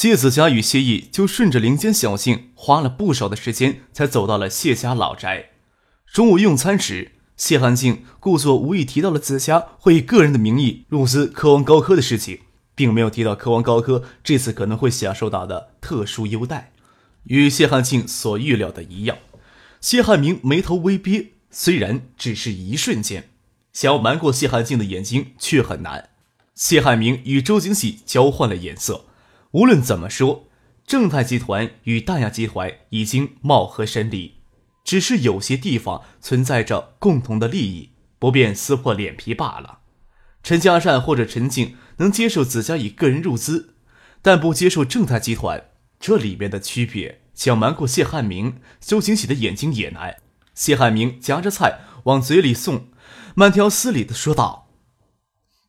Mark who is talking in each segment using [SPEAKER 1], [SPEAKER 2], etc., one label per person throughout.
[SPEAKER 1] 谢子佳与谢毅就顺着林间小径，花了不少的时间才走到了谢家老宅。中午用餐时，谢汉静故作无意提到了子佳会以个人的名义入资科王高科的事情，并没有提到科王高科这次可能会享受到的特殊优待。与谢汉庆所预料的一样，谢汉明眉头微憋，虽然只是一瞬间，想要瞒过谢汉静的眼睛却很难。谢汉明与周景喜交换了眼色。无论怎么说，正泰集团与大亚集团已经貌合神离，只是有些地方存在着共同的利益，不便撕破脸皮罢了。陈嘉善或者陈静能接受子家以个人入资，但不接受正泰集团，这里面的区别，想瞒过谢汉明、周景喜的眼睛也难。谢汉明夹着菜往嘴里送，慢条斯理的说道：“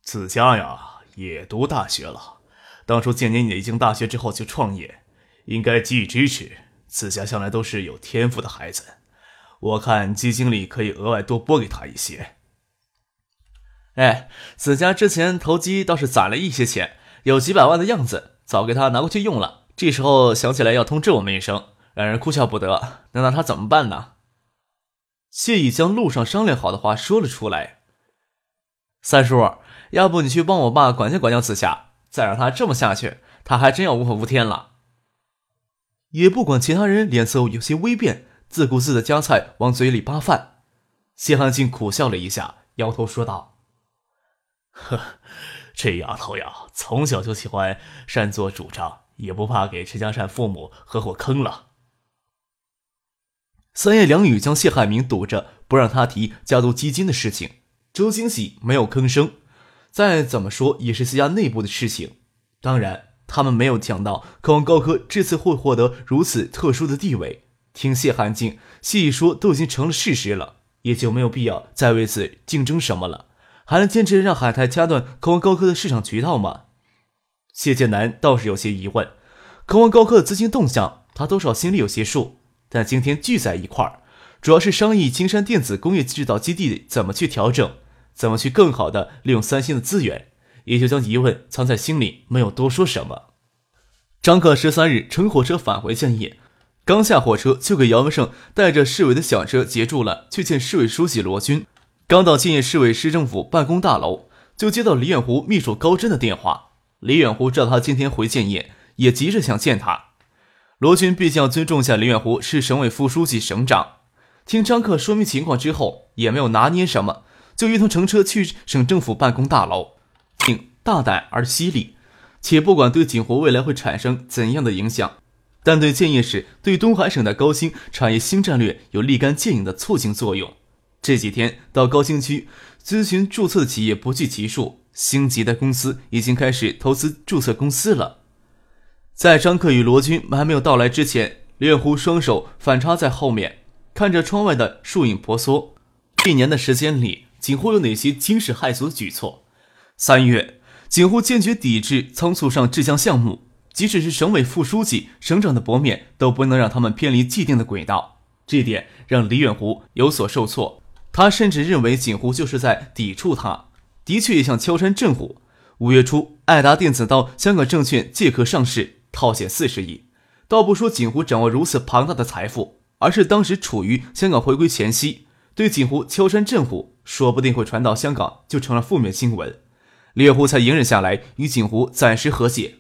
[SPEAKER 2] 子家呀，也读大学了。”当初建宁你已经大学之后就创业，应该给予支持。子家向来都是有天赋的孩子，我看基金里可以额外多拨给他一些。
[SPEAKER 1] 哎，子家之前投机倒是攒了一些钱，有几百万的样子，早给他拿过去用了。这时候想起来要通知我们一声，让人哭笑不得。能拿他怎么办呢？谢意将路上商量好的话说了出来。三叔，要不你去帮我爸管教管教子夏。再让他这么下去，他还真要无法无天了。也不管其他人脸色有些微变，自顾自的夹菜往嘴里扒饭。谢汉静苦笑了一下，摇头说道：“
[SPEAKER 2] 呵，这丫头呀，从小就喜欢擅作主张，也不怕给陈家善父母合伙坑了。”
[SPEAKER 1] 三言两语将谢汉明堵着，不让他提家族基金的事情。周惊喜没有吭声。再怎么说也是自家内部的事情，当然他们没有想到科王高科这次会获得如此特殊的地位。听谢寒静细一说，都已经成了事实了，也就没有必要再为此竞争什么了。还能坚持让海泰掐断科王高科的市场渠道吗？谢剑南倒是有些疑问。科王高科的资金动向，他多少心里有些数。但今天聚在一块儿，主要是商议金山电子工业制造基地怎么去调整。怎么去更好的利用三星的资源，也就将疑问藏在心里，没有多说什么。张克十三日乘火车返回建业，刚下火车就给姚文胜带着市委的小车截住了，去见市委书记罗军。刚到建业市委市政府办公大楼，就接到李远湖秘书高真的电话。李远湖知道他今天回建业，也急着想见他。罗军毕竟要尊重下李远湖是省委副书记、省长。听张克说明情况之后，也没有拿捏什么。就一同乘车去省政府办公大楼，并大胆而犀利，且不管对景湖未来会产生怎样的影响，但对建业市、对东海省的高新产业新战略有立竿见影的促进作用。这几天到高新区咨询注册的企业不计其数，星级的公司已经开始投资注册公司了。在张克与罗军还没有到来之前，猎狐双手反插在后面，看着窗外的树影婆娑。一年的时间里。锦湖有哪些惊世骇俗的举措？三月，锦湖坚决抵制仓促上制浆项目，即使是省委副书记、省长的薄面，都不能让他们偏离既定的轨道。这点让李远湖有所受挫，他甚至认为锦湖就是在抵触他。的确也像敲山震虎。五月初，爱达电子到香港证券借壳上市，套现四十亿。倒不说锦湖掌握如此庞大的财富，而是当时处于香港回归前夕。对锦湖敲山震虎，说不定会传到香港，就成了负面新闻。猎户才隐忍下来，与锦湖暂时和解。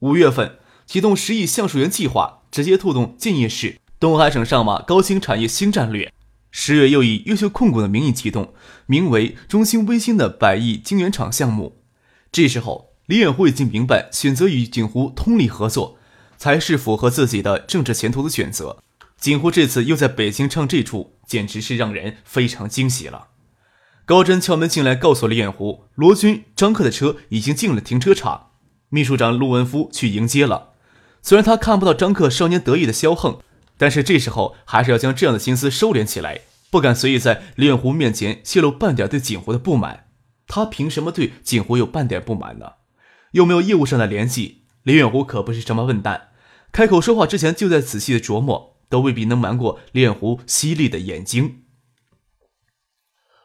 [SPEAKER 1] 五月份启动十亿橡树园计划，直接推动建业市、东海省上马高新产业新战略。十月又以优秀控股的名义启动名为中兴微星的百亿晶圆厂项目。这时候，李远湖已经明白，选择与锦湖通力合作，才是符合自己的政治前途的选择。锦湖这次又在北京唱这出，简直是让人非常惊喜了。高真敲门进来，告诉李远湖，罗军、张克的车已经进了停车场，秘书长陆文夫去迎接了。虽然他看不到张克少年得意的骄横，但是这时候还是要将这样的心思收敛起来，不敢随意在李远湖面前泄露半点对景湖的不满。他凭什么对景湖有半点不满呢？又没有业务上的联系。李远湖可不是什么笨蛋，开口说话之前就在仔细的琢磨，都未必能瞒过李远湖犀利的眼睛。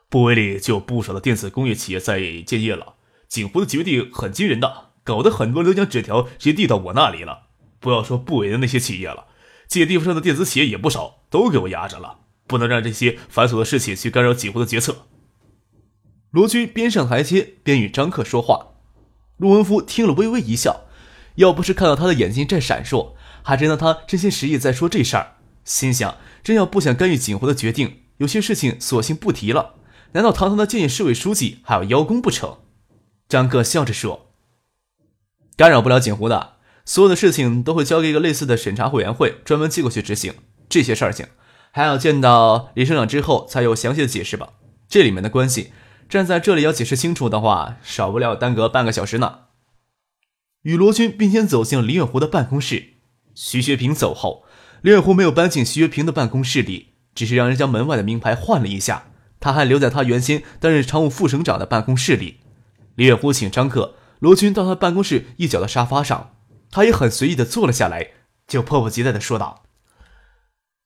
[SPEAKER 2] 部委里就有不少的电子工业企业在建业了，景湖的决定很惊人的，搞得很多人都将纸条直接递到我那里了。不要说部委的那些企业了，这些地方上的电子企业也不少，都给我压着了，不能让这些繁琐的事情去干扰景湖的决策。
[SPEAKER 1] 罗军边上台阶边与张克说话，陆文夫听了微微一笑，要不是看到他的眼睛在闪烁，还真当他真心实意在说这事儿。心想，真要不想干预景湖的决定，有些事情索性不提了。难道堂堂的建业市委书记还要邀功不成？张克笑着说：“干扰不了锦湖的，所有的事情都会交给一个类似的审查委员会专门寄过去执行。这些事情还要见到李省长之后才有详细的解释吧？这里面的关系。”站在这里要解释清楚的话，少不了耽搁半个小时呢。与罗军并肩走进了李远湖的办公室。徐学平走后，李远湖没有搬进徐学平的办公室里，只是让人将门外的名牌换了一下。他还留在他原先担任常务副省长的办公室里。李远湖请张克、罗军到他办公室一角的沙发上，他也很随意的坐了下来，就迫不及待的说道：“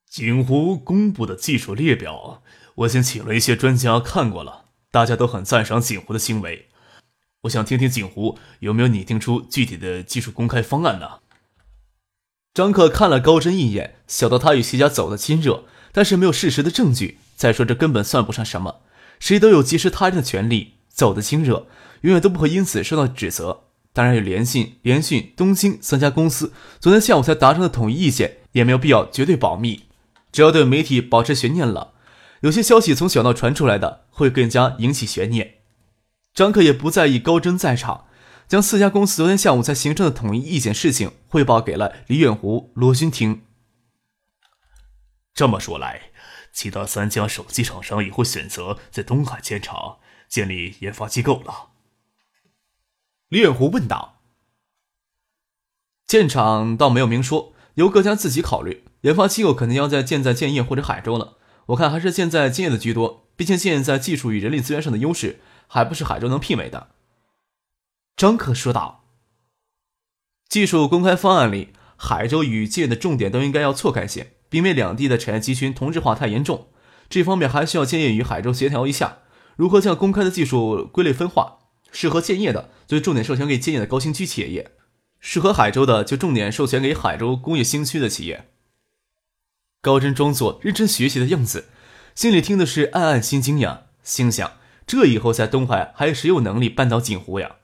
[SPEAKER 2] 景湖公布的技术列表，我先请了一些专家看过了。”大家都很赞赏景湖的行为，我想听听景湖有没有拟定出具体的技术公开方案呢？
[SPEAKER 1] 张克看了高真一眼，晓得他与谢家走得亲热，但是没有事实的证据。再说这根本算不上什么，谁都有结识他人的权利，走得亲热，永远都不会因此受到指责。当然，有联信、联讯、东兴三家公司昨天下午才达成的统一意见，也没有必要绝对保密，只要对媒体保持悬念了。有些消息从小道传出来的，会更加引起悬念。张克也不在意高真在场，将四家公司昨天下午才形成的统一意见事情汇报给了李远湖、罗勋听。
[SPEAKER 2] 这么说来，其他三家手机厂商也会选择在东海建厂，建立研发机构了。
[SPEAKER 1] 李远湖问道：“建厂倒没有明说，由各家自己考虑。研发机构肯定要在建在建业或者海州了。”我看还是建在建业的居多，毕竟建业在技术与人力资源上的优势，还不是海州能媲美的。张克说道：“技术公开方案里，海州与建业的重点都应该要错开些，因为两地的产业集群同质化太严重，这方面还需要建业与海州协调一下，如何将公开的技术归类分化，适合建业的就重点授权给建业的高新区企业，业适合海州的就重点授权给海州工业新区的企业。”高真装作认真学习的样子，心里听的是暗暗心惊呀，心想：这以后在东海还有谁有能力扳倒锦湖呀？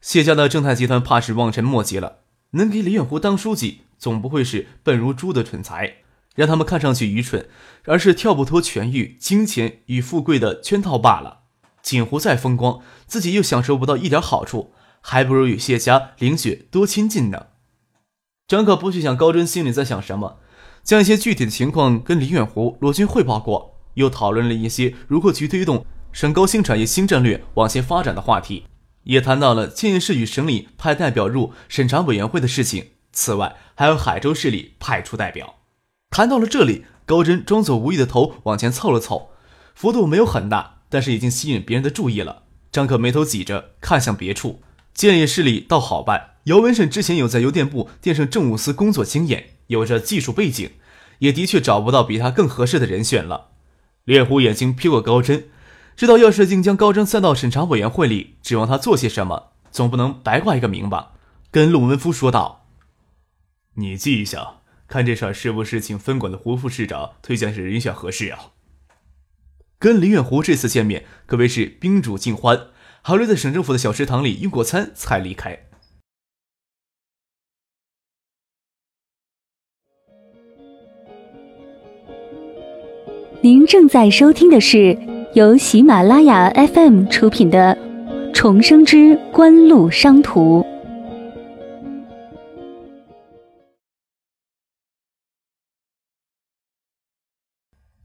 [SPEAKER 1] 谢家的正泰集团怕是望尘莫及了。能给李远湖当书记，总不会是笨如猪的蠢材，让他们看上去愚蠢，而是跳不脱权欲、金钱与富贵的圈套罢了。锦湖再风光，自己又享受不到一点好处，还不如与谢家、林雪多亲近呢。张可不去想高真心里在想什么。将一些具体的情况跟李远湖、罗军汇报过，又讨论了一些如何去推动省高新产业新战略往前发展的话题，也谈到了建业市与省里派代表入审查委员会的事情。此外，还有海州市里派出代表。谈到了这里，高真装作无意的头往前凑了凑，幅度没有很大，但是已经吸引别人的注意了。张可眉头挤着，看向别处。建业市里倒好办，姚文胜之前有在邮电部电声政务司工作经验。有着技术背景，也的确找不到比他更合适的人选了。猎狐眼睛瞥过高真，知道要是竟将高真塞到审查委员会里，指望他做些什么，总不能白挂一个名吧？跟陆文夫说道：“
[SPEAKER 2] 你记一下，看这事儿是不是请分管的胡副市长推荐是人选合适啊？”
[SPEAKER 1] 跟林远湖这次见面可谓是宾主尽欢，还留在省政府的小食堂里用过餐才离开。
[SPEAKER 3] 您正在收听的是由喜马拉雅 FM 出品的《重生之官路商途》。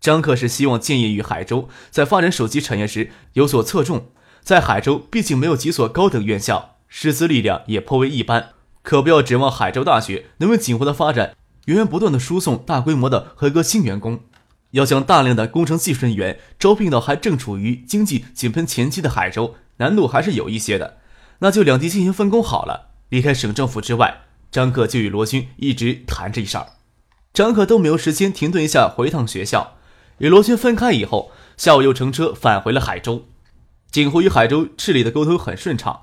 [SPEAKER 1] 张克是希望建业与海州在发展手机产业时有所侧重。在海州，毕竟没有几所高等院校，师资力量也颇为一般，可不要指望海州大学能为锦湖的发展源源不断的输送大规模的合格新员工。要将大量的工程技术人员招聘到还正处于经济井喷前期的海州，难度还是有一些的。那就两地进行分工好了。离开省政府之外，张克就与罗军一直谈这事儿。张克都没有时间停顿一下回趟学校。与罗军分开以后，下午又乘车返回了海州。锦湖与海州市里的沟通很顺畅，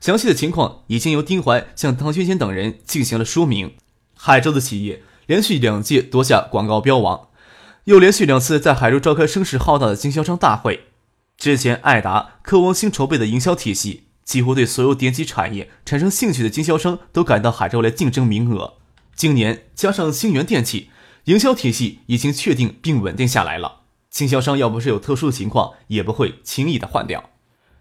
[SPEAKER 1] 详细的情况已经由丁怀向唐学谦等人进行了说明。海州的企业连续两届夺下广告标王。又连续两次在海州召开声势浩大的经销商大会。之前爱达、科王新筹备的营销体系，几乎对所有电机产业产生兴趣的经销商都赶到海州来竞争名额。今年加上星源电器，营销体系已经确定并稳定下来了。经销商要不是有特殊的情况，也不会轻易的换掉。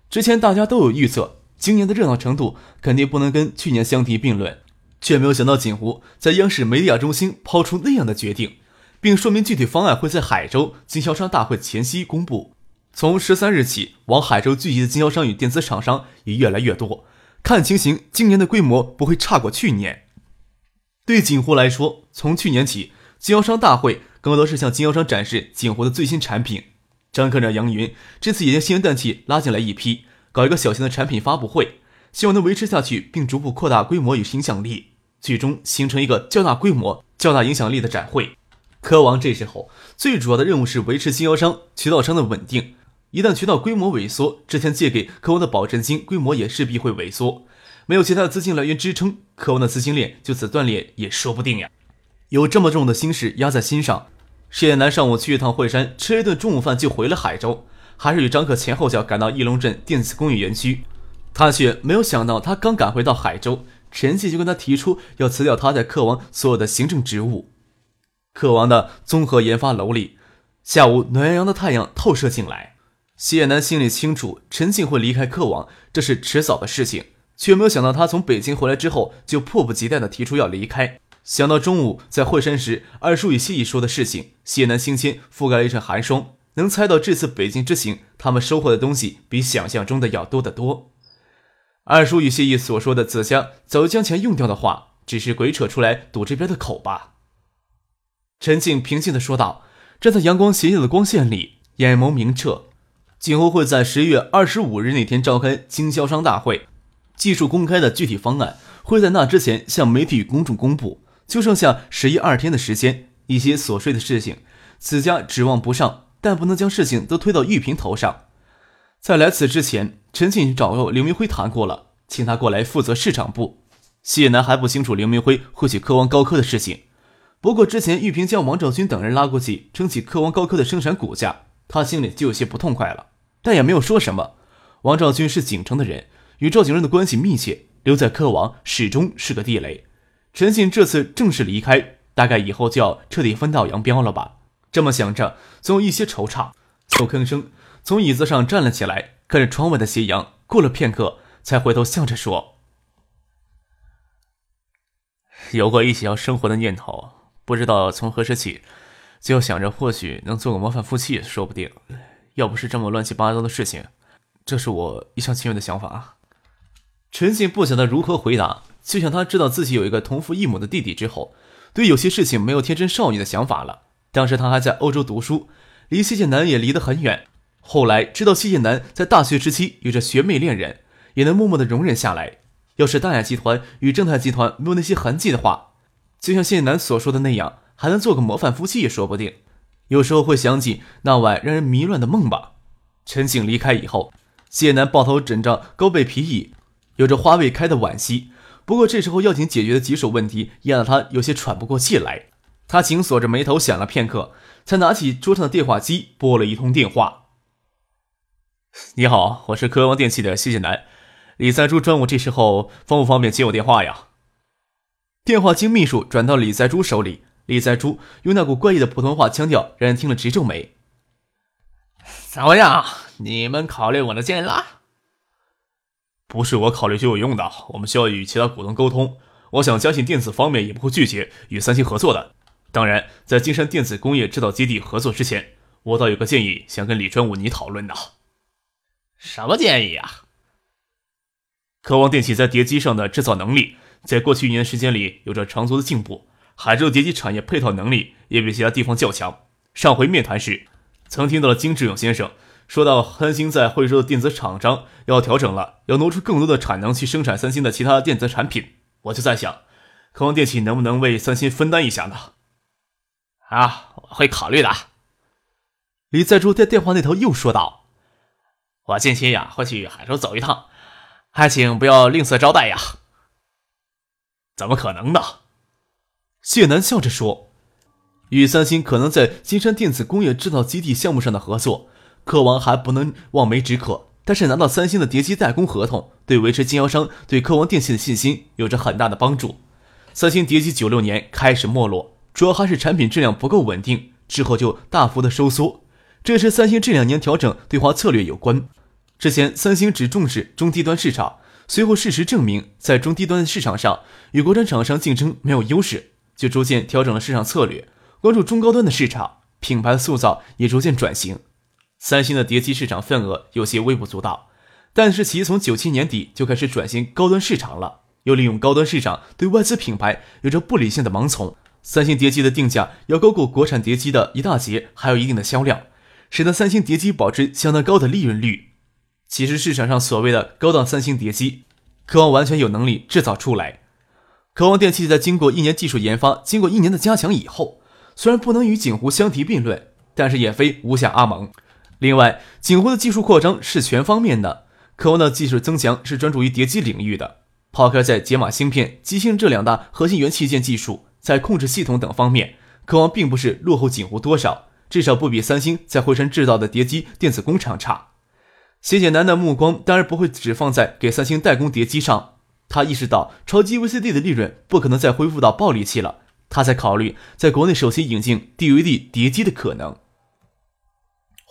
[SPEAKER 1] 之前大家都有预测，今年的热闹程度肯定不能跟去年相提并论，却没有想到锦湖在央视梅利亚中心抛出那样的决定。并说明具体方案会在海州经销商大会前夕公布。从十三日起，往海州聚集的经销商与电子厂商也越来越多。看情形，今年的规模不会差过去年。对锦湖来说，从去年起，经销商大会更多是向经销商展示锦湖的最新产品。张科长杨云这次也将新源电器拉进来一批，搞一个小型的产品发布会，希望能维持下去，并逐步扩大规模与影响力，最终形成一个较大规模、较大影响力的展会。科王这时候最主要的任务是维持经销商、渠道商的稳定。一旦渠道规模萎缩，之前借给科王的保证金规模也势必会萎缩。没有其他的资金来源支撑，科王的资金链就此断裂也说不定呀。有这么重的心事压在心上，谢艳南上午去一趟惠山，吃一顿中午饭就回了海州，还是与张可前后脚赶到翼龙镇电子工业园区。他却没有想到，他刚赶回到海州，陈记就跟他提出要辞掉他在客王所有的行政职务。克王的综合研发楼里，下午暖洋洋的太阳透射进来。谢南心里清楚，陈静会离开克王，这是迟早的事情，却没有想到他从北京回来之后就迫不及待地提出要离开。想到中午在惠山时二叔与谢意说的事情，谢南心间覆盖了一阵寒霜。能猜到这次北京之行，他们收获的东西比想象中的要多得多。二叔与谢意所说的子家早就将钱用掉的话，只是鬼扯出来堵这边的口吧。陈静平静地说道：“站在阳光斜映的光线里，眼眸明澈。今后会在十一月二十五日那天召开经销商大会，技术公开的具体方案会在那之前向媒体与公众公布。就剩下十一二天的时间，一些琐碎的事情，此家指望不上，但不能将事情都推到玉萍头上。在来此之前，陈静找过刘明辉谈过了，请他过来负责市场部。谢楠还不清楚刘明辉会去科王高科的事情。”不过之前玉萍将王兆军等人拉过去撑起科王高科的生产骨架，他心里就有些不痛快了，但也没有说什么。王兆军是锦城的人，与赵景润的关系密切，留在科王始终是个地雷。陈信这次正式离开，大概以后就要彻底分道扬镳了吧？这么想着，总有一些惆怅，就吭声从椅子上站了起来，看着窗外的斜阳，过了片刻，才回头笑着说：“
[SPEAKER 2] 有过一起要生活的念头。”不知道从何时起，就想着或许能做个模范夫妻也说不定。要不是这么乱七八糟的事情，这是我一厢情愿的想法。
[SPEAKER 1] 陈信不晓得如何回答，就像他知道自己有一个同父异母的弟弟之后，对有些事情没有天真少女的想法了。当时他还在欧洲读书，离谢剑南也离得很远。后来知道谢剑南在大学时期与着学妹恋人，也能默默的容忍下来。要是大雅集团与正泰集团没有那些痕迹的话，就像谢南所说的那样，还能做个模范夫妻也说不定。有时候会想起那晚让人迷乱的梦吧。陈静离开以后，谢南抱头枕着高背皮椅，有着花未开的惋惜。不过这时候要紧解决的棘手问题，压得他有些喘不过气来。他紧锁着眉头想了片刻，才拿起桌上的电话机拨了一通电话。
[SPEAKER 2] 你好，我是科王电器的谢谢南，李在珠中午这时候方不方便接我电话呀？
[SPEAKER 1] 电话经秘书转到李在珠手里，李在珠用那股怪异的普通话腔调，让人听了直皱眉。
[SPEAKER 4] 怎么样？你们考虑我的建议了？
[SPEAKER 2] 不是我考虑就有用的，我们需要与其他股东沟通。我想，嘉信电子方面也不会拒绝与三星合作的。当然，在金山电子工业制造基地合作之前，我倒有个建议想跟李专武你讨论的。
[SPEAKER 4] 什么建议啊？
[SPEAKER 2] 科王电器在碟机上的制造能力。在过去一年时间里有着长足的进步，海州叠机产业配套能力也比其他地方较强。上回面谈时，曾听到了金志勇先生说到三星在惠州的电子厂商要调整了，要挪出更多的产能去生产三星的其他电子产品。我就在想，科王电器能不能为三星分担一下呢？
[SPEAKER 4] 啊，我会考虑的。
[SPEAKER 1] 李在柱在电话那头又说道：“
[SPEAKER 4] 我近期呀会去海州走一趟，还请不要吝啬招待呀。”
[SPEAKER 2] 怎么可能呢？
[SPEAKER 1] 谢楠笑着说：“与三星可能在金山电子工业制造基地项目上的合作，科王还不能望梅止渴。但是拿到三星的叠机代工合同，对维持经销商对科王电器的信心有着很大的帮助。三星叠机九六年开始没落，主要还是产品质量不够稳定，之后就大幅的收缩。”这是三星这两年调整对华策略有关。之前三星只重视中低端市场，随后事实证明，在中低端市场上与国产厂商竞争没有优势，就逐渐调整了市场策略，关注中高端的市场，品牌塑造也逐渐转型。三星的叠机市场份额有些微不足道，但是其从九七年底就开始转型高端市场了，又利用高端市场对外资品牌有着不理性的盲从。三星叠机的定价要高过国产叠机的一大截，还有一定的销量。使得三星叠机保持相当高的利润率。其实市场上所谓的高档三星叠机，科王完全有能力制造出来。科王电器在经过一年技术研发、经过一年的加强以后，虽然不能与景湖相提并论，但是也非无下阿蒙。另外，景湖的技术扩张是全方面的，科王的技术增强是专注于叠机领域的。抛开在解码芯片、机芯这两大核心元器件技术，在控制系统等方面，科王并不是落后景湖多少。至少不比三星在惠山制造的叠机电子工厂差。谢简南的目光当然不会只放在给三星代工叠机上，他意识到超级 VCD 的利润不可能再恢复到暴利期了，他在考虑在国内首先引进 DVD 叠机的可能。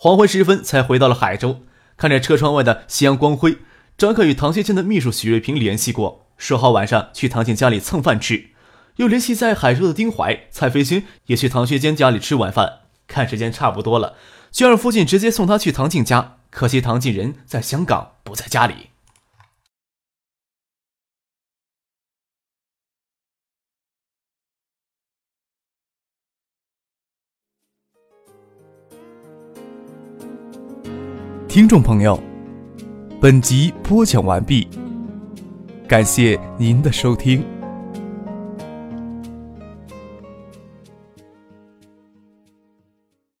[SPEAKER 1] 黄昏时分才回到了海州，看着车窗外的夕阳光辉，张克与唐学谦的秘书许瑞平联系过，说好晚上去唐静家里蹭饭吃，又联系在海州的丁怀、蔡飞军也去唐学谦家里吃晚饭。看时间差不多了，就让父亲直接送他去唐静家。可惜唐静人在香港，不在家里。听众朋友，本集播讲完毕，感谢您的收听。